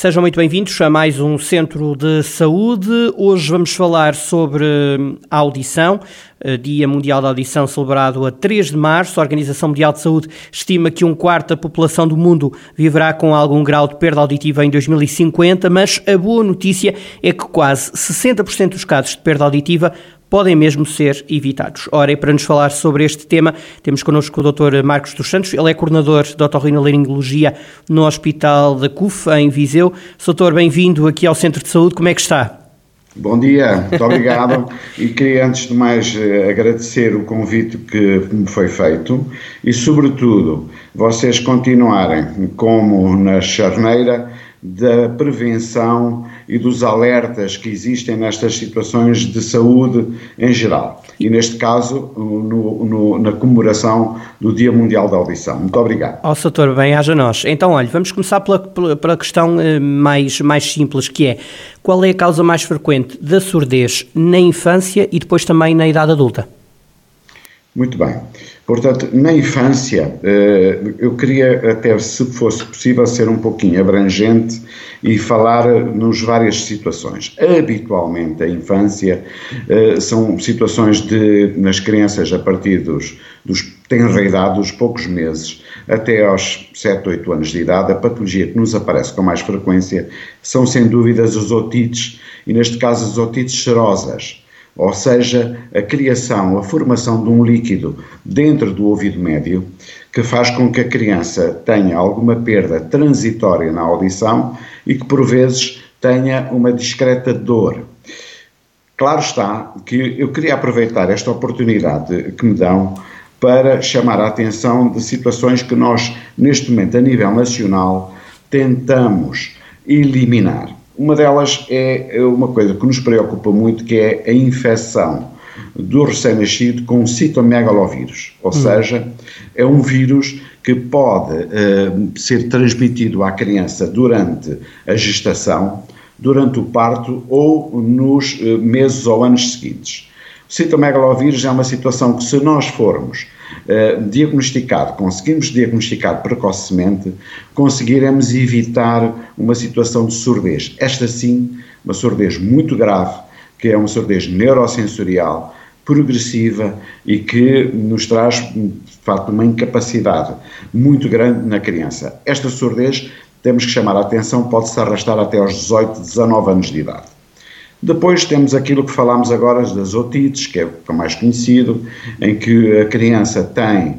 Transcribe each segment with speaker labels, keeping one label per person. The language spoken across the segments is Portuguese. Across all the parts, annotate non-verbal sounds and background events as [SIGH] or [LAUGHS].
Speaker 1: Sejam muito bem-vindos a mais um Centro de Saúde. Hoje vamos falar sobre a audição, Dia Mundial da Audição celebrado a 3 de março. A Organização Mundial de Saúde estima que um quarto da população do mundo viverá com algum grau de perda auditiva em 2050, mas a boa notícia é que quase 60% dos casos de perda auditiva podem mesmo ser evitados. Ora, e para nos falar sobre este tema, temos connosco o Dr. Marcos dos Santos, ele é coordenador de otorrinolaringologia no Hospital da CUF, em Viseu. Doutor, bem-vindo aqui ao Centro de Saúde, como é que está?
Speaker 2: Bom dia, muito obrigado e queria antes de mais eh, agradecer o convite que me foi feito e sobretudo vocês continuarem como na charneira da prevenção e dos alertas que existem nestas situações de saúde em geral. E neste caso, no, no, na comemoração do Dia Mundial da Audição. Muito obrigado.
Speaker 1: Ó, oh, Soutor, bem, haja nós. Então, olha, vamos começar pela, pela questão eh, mais, mais simples, que é qual é a causa mais frequente da surdez na infância e depois também na idade adulta?
Speaker 2: Muito bem. Portanto, na infância, eh, eu queria até, se fosse possível, ser um pouquinho abrangente e falar nos várias situações. Habitualmente, a infância eh, são situações de, nas crianças a partir dos, dos tenra idade, dos poucos meses, até aos 7, 8 anos de idade, a patologia que nos aparece com mais frequência são, sem dúvidas, as otites, e neste caso as otites serosas ou seja, a criação, a formação de um líquido dentro do ouvido médio que faz com que a criança tenha alguma perda transitória na audição e que por vezes tenha uma discreta dor. Claro está que eu queria aproveitar esta oportunidade que me dão para chamar a atenção de situações que nós, neste momento, a nível nacional, tentamos eliminar. Uma delas é uma coisa que nos preocupa muito, que é a infecção do recém-nascido com citomegalovírus, ou hum. seja, é um vírus que pode uh, ser transmitido à criança durante a gestação, durante o parto ou nos uh, meses ou anos seguintes. O citomegalovírus é uma situação que, se nós formos uh, diagnosticado, conseguimos diagnosticar precocemente, conseguiremos evitar uma situação de surdez. Esta sim, uma surdez muito grave, que é uma surdez neurosensorial, progressiva e que nos traz, de facto, uma incapacidade muito grande na criança. Esta surdez, temos que chamar a atenção, pode-se arrastar até aos 18, 19 anos de idade. Depois temos aquilo que falámos agora das otites, que é o mais conhecido, em que a criança tem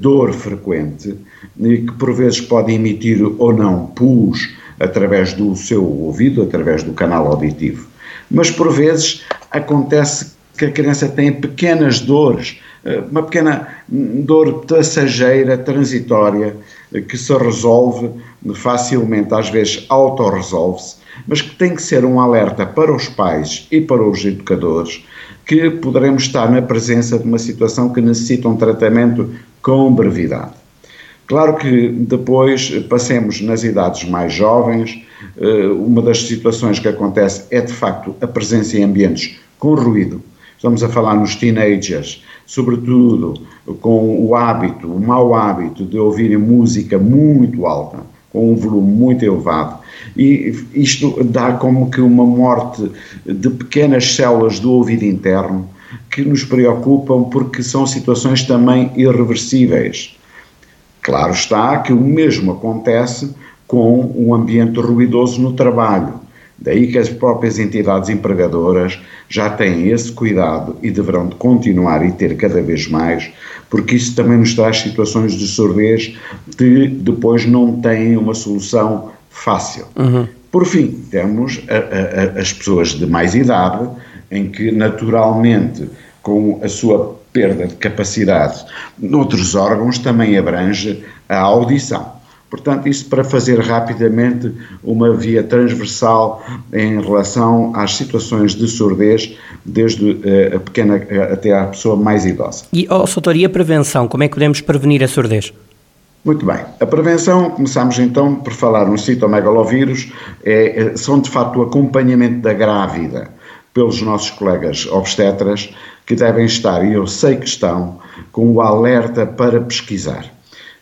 Speaker 2: dor frequente e que por vezes pode emitir ou não pus através do seu ouvido, através do canal auditivo. Mas por vezes acontece que a criança tem pequenas dores, uma pequena dor passageira, transitória, que se resolve facilmente, às vezes autorresolve-se, mas que tem que ser um alerta para os pais e para os educadores que poderemos estar na presença de uma situação que necessita um tratamento com brevidade. Claro que depois passemos nas idades mais jovens, eh, uma das situações que acontece é de facto a presença em ambientes com ruído. Estamos a falar nos teenagers, sobretudo com o hábito, o mau hábito de ouvirem música muito alta, com um volume muito elevado, e isto dá como que uma morte de pequenas células do ouvido interno que nos preocupam porque são situações também irreversíveis. Claro está que o mesmo acontece com um ambiente ruidoso no trabalho. Daí que as próprias entidades empregadoras já têm esse cuidado e deverão de continuar e ter cada vez mais, porque isso também nos traz situações de surdez que depois não têm uma solução fácil. Uhum. Por fim, temos a, a, as pessoas de mais idade, em que naturalmente, com a sua perda de capacidade noutros órgãos, também abrange a audição. Portanto, isso para fazer rapidamente uma via transversal em relação às situações de surdez, desde uh, a pequena até à pessoa mais idosa.
Speaker 1: E, oh, doutor, e a prevenção? Como é que podemos prevenir a surdez?
Speaker 2: Muito bem. A prevenção, começamos então por falar no citomegalovírus, é, é, são de facto o acompanhamento da grávida pelos nossos colegas obstetras que devem estar, e eu sei que estão, com o alerta para pesquisar.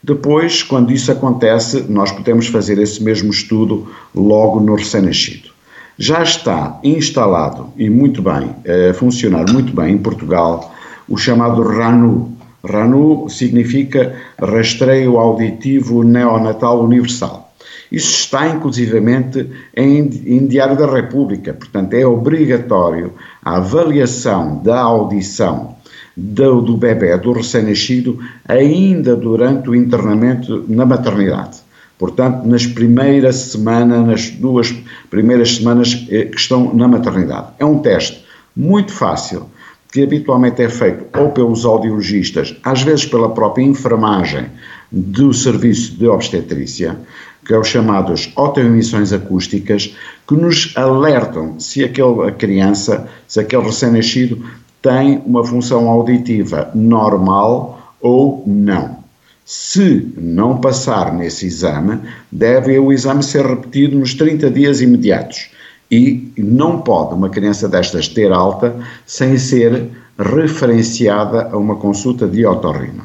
Speaker 2: Depois, quando isso acontece, nós podemos fazer esse mesmo estudo logo no recém-nascido. Já está instalado e muito bem, a funcionar muito bem em Portugal, o chamado RANU. RANU significa Rastreio Auditivo Neonatal Universal. Isso está inclusivamente em, em Diário da República, portanto é obrigatório a avaliação da audição do, do bebê, do recém-nascido, ainda durante o internamento na maternidade. Portanto, nas primeiras semanas, nas duas primeiras semanas eh, que estão na maternidade. É um teste muito fácil, que habitualmente é feito ou pelos audiologistas, às vezes pela própria enfermagem do serviço de obstetrícia, que é os chamados autoemissões acústicas, que nos alertam se aquela criança, se aquele recém-nascido tem uma função auditiva normal ou não. Se não passar nesse exame, deve o exame ser repetido nos 30 dias imediatos. E não pode uma criança destas ter alta sem ser referenciada a uma consulta de otorrino.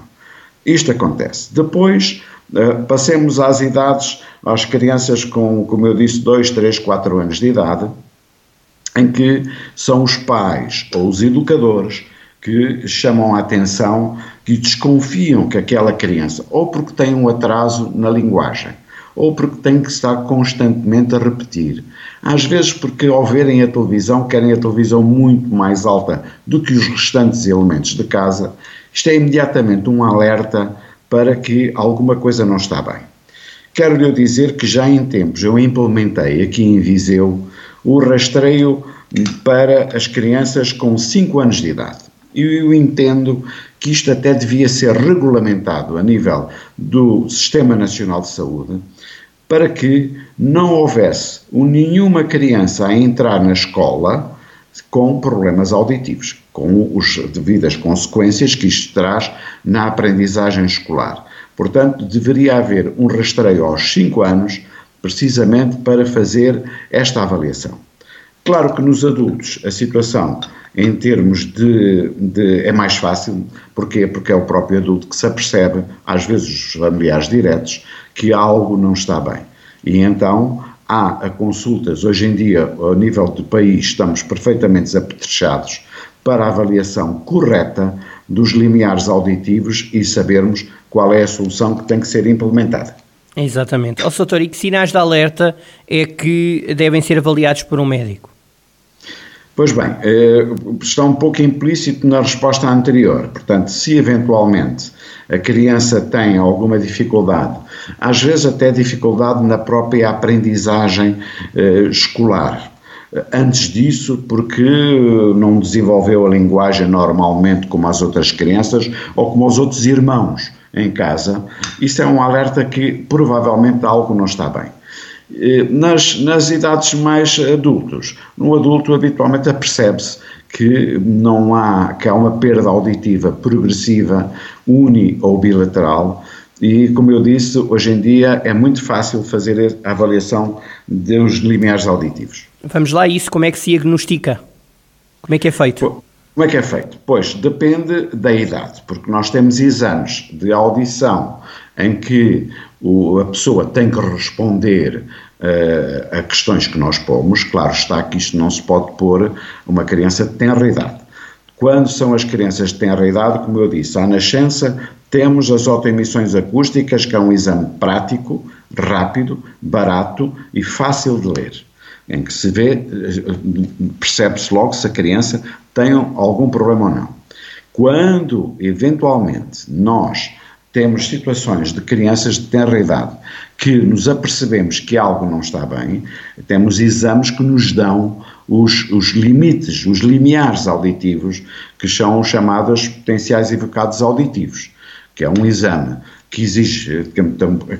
Speaker 2: Isto acontece. Depois, eh, passemos às idades, às crianças com, como eu disse, 2, 3, 4 anos de idade, em que são os pais ou os educadores que chamam a atenção, que desconfiam que aquela criança, ou porque tem um atraso na linguagem, ou porque tem que estar constantemente a repetir. Às vezes, porque ao verem a televisão, querem a televisão muito mais alta do que os restantes elementos de casa. Isto é imediatamente um alerta para que alguma coisa não está bem. Quero-lhe dizer que já em tempos eu implementei aqui em Viseu o rastreio para as crianças com 5 anos de idade. Eu entendo que isto até devia ser regulamentado a nível do Sistema Nacional de Saúde, para que não houvesse nenhuma criança a entrar na escola com problemas auditivos, com as devidas consequências que isto traz na aprendizagem escolar. Portanto, deveria haver um rastreio aos 5 anos, precisamente para fazer esta avaliação. Claro que nos adultos a situação em termos de, de, é mais fácil, porquê? Porque é o próprio adulto que se apercebe, às vezes os familiares diretos, que algo não está bem. E então há consultas, hoje em dia, a nível do país, estamos perfeitamente apetrechados para a avaliação correta dos limiares auditivos e sabermos qual é a solução que tem que ser implementada.
Speaker 1: Exatamente. Ó, doutor, e que sinais de alerta é que devem ser avaliados por um médico?
Speaker 2: Pois bem, eh, está um pouco implícito na resposta anterior. Portanto, se eventualmente a criança tem alguma dificuldade, às vezes até dificuldade na própria aprendizagem eh, escolar, Antes disso, porque não desenvolveu a linguagem normalmente como as outras crianças ou como os outros irmãos em casa, isso é um alerta que provavelmente algo não está bem. Eh, nas, nas idades mais adultos, no adulto habitualmente apercebe-se que não há, que há uma perda auditiva progressiva, uni ou bilateral, e como eu disse, hoje em dia é muito fácil fazer a avaliação dos limiares auditivos.
Speaker 1: Vamos lá, isso como é que se diagnostica? Como é que é feito?
Speaker 2: Como é que é feito? Pois depende da idade, porque nós temos exames de audição em que o, a pessoa tem que responder uh, a questões que nós pomos. Claro está que isto não se pode pôr uma criança de tenra idade. Quando são as crianças de tenra idade, como eu disse, à nascença temos as autoemissões acústicas, que é um exame prático, rápido, barato e fácil de ler, em que se vê, percebe-se logo se a criança tem algum problema ou não. Quando, eventualmente, nós temos situações de crianças de tenra idade que nos apercebemos que algo não está bem, temos exames que nos dão os, os limites, os limiares auditivos, que são chamados potenciais evocados auditivos, que é um exame que exige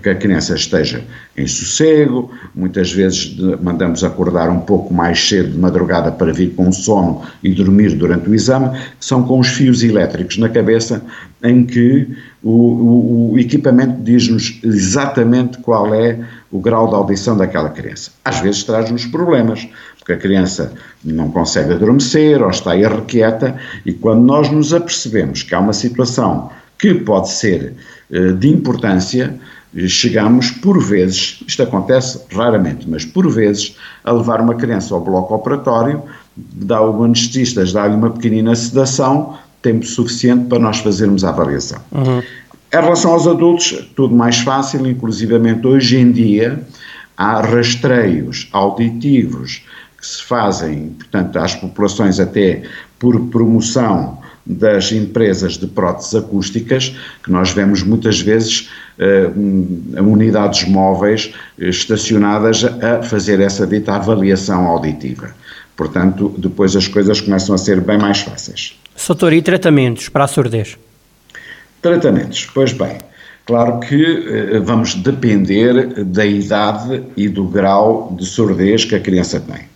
Speaker 2: que a criança esteja em sossego, muitas vezes mandamos acordar um pouco mais cedo de madrugada para vir com sono e dormir durante o exame, são com os fios elétricos na cabeça, em que o, o, o equipamento diz-nos exatamente qual é o grau de audição daquela criança. Às vezes traz-nos problemas, porque a criança não consegue adormecer ou está irrequieta, e quando nós nos apercebemos que há uma situação que pode ser eh, de importância, chegamos por vezes, isto acontece raramente, mas por vezes, a levar uma criança ao bloco operatório, dá o anestesista, dá-lhe uma pequenina sedação, tempo suficiente para nós fazermos a avaliação. Uhum. Em relação aos adultos, tudo mais fácil, inclusivamente hoje em dia há rastreios auditivos que se fazem, portanto, às populações até por promoção das empresas de próteses acústicas, que nós vemos muitas vezes uh, unidades móveis estacionadas a fazer essa dita avaliação auditiva. Portanto, depois as coisas começam a ser bem mais fáceis.
Speaker 1: Soutor, e tratamentos para a surdez?
Speaker 2: Tratamentos, pois bem, claro que uh, vamos depender da idade e do grau de surdez que a criança tem.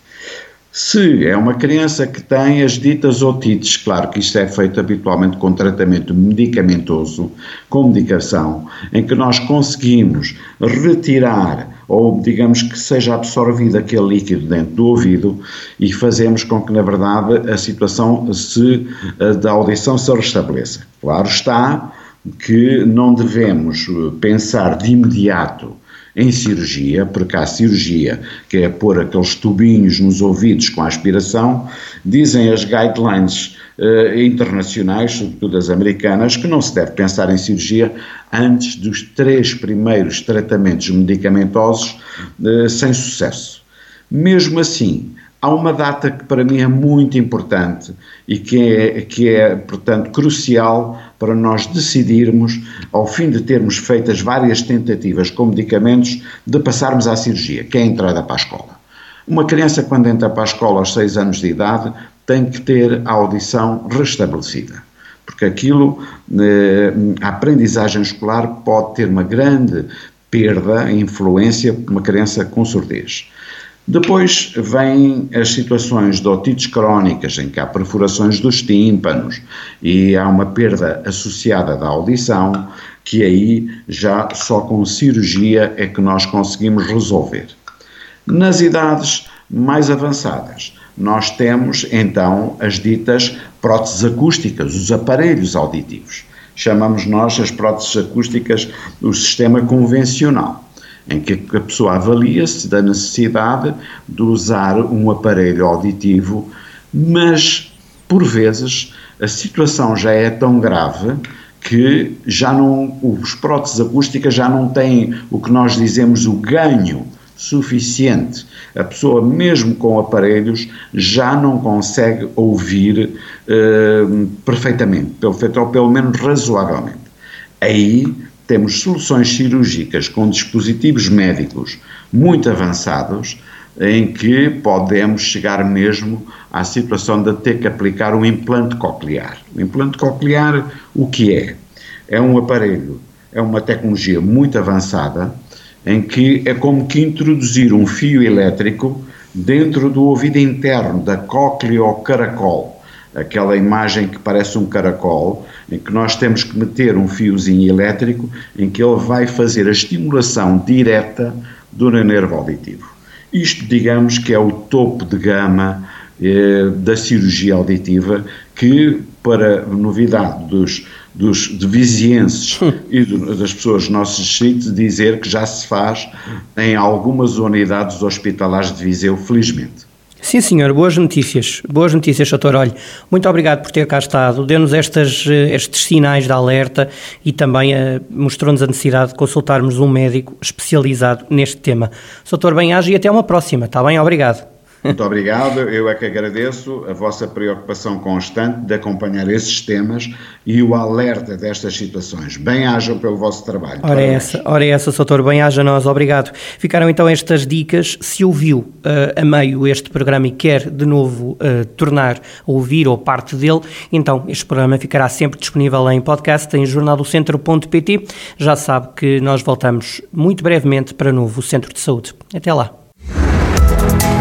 Speaker 2: Se é uma criança que tem as ditas otites, claro que isto é feito habitualmente com tratamento medicamentoso, com medicação, em que nós conseguimos retirar ou digamos que seja absorvido aquele líquido dentro do ouvido e fazemos com que na verdade a situação se, da audição se restabeleça. Claro está que não devemos pensar de imediato em cirurgia, porque há cirurgia que é pôr aqueles tubinhos nos ouvidos com aspiração, dizem as guidelines eh, internacionais, sobretudo as americanas, que não se deve pensar em cirurgia antes dos três primeiros tratamentos medicamentosos eh, sem sucesso. Mesmo assim, há uma data que para mim é muito importante e que é, que é, portanto, crucial para nós decidirmos, ao fim de termos feito as várias tentativas com medicamentos, de passarmos à cirurgia, que é a entrada para a escola. Uma criança, quando entra para a escola aos 6 anos de idade, tem que ter a audição restabelecida. Porque aquilo, eh, a aprendizagem escolar pode ter uma grande perda, influência, uma criança com surdez. Depois vêm as situações de otites crónicas, em que há perfurações dos tímpanos e há uma perda associada da audição, que aí já só com cirurgia é que nós conseguimos resolver. Nas idades mais avançadas, nós temos então as ditas próteses acústicas, os aparelhos auditivos. Chamamos nós as próteses acústicas o sistema convencional em que a pessoa avalia-se da necessidade de usar um aparelho auditivo, mas por vezes a situação já é tão grave que já não os próteses acústicas já não têm o que nós dizemos o ganho suficiente. A pessoa, mesmo com aparelhos, já não consegue ouvir uh, perfeitamente, ou pelo menos razoavelmente. Aí temos soluções cirúrgicas com dispositivos médicos muito avançados, em que podemos chegar mesmo à situação de ter que aplicar um implante coclear. O implante coclear, o que é? É um aparelho, é uma tecnologia muito avançada, em que é como que introduzir um fio elétrico dentro do ouvido interno da cóclea ou caracol, aquela imagem que parece um caracol, em que nós temos que meter um fiozinho elétrico em que ele vai fazer a estimulação direta do nervo auditivo. Isto, digamos, que é o topo de gama eh, da cirurgia auditiva, que, para novidade dos, dos de vizienses [LAUGHS] e do, das pessoas do nosso distrito, dizer que já se faz em algumas unidades hospitalares de Viseu, felizmente.
Speaker 1: Sim, senhor, boas notícias. Boas notícias, doutor. Olha, muito obrigado por ter cá estado. Deu-nos eh, estes sinais de alerta e também uh, mostrou-nos a necessidade de consultarmos um médico especializado neste tema. Doutor, bem-aja e até uma próxima, está bem? Obrigado.
Speaker 2: Muito obrigado, eu é que agradeço a vossa preocupação constante de acompanhar esses temas e o alerta destas situações. Bem-ajam pelo vosso trabalho.
Speaker 1: Ora é essa, ora é essa, Soutor, bem-aja nós, obrigado. Ficaram então estas dicas, se ouviu uh, a meio este programa e quer de novo uh, tornar a ouvir ou parte dele, então este programa ficará sempre disponível em podcast em jornaldocentro.pt. Já sabe que nós voltamos muito brevemente para novo Centro de Saúde. Até lá.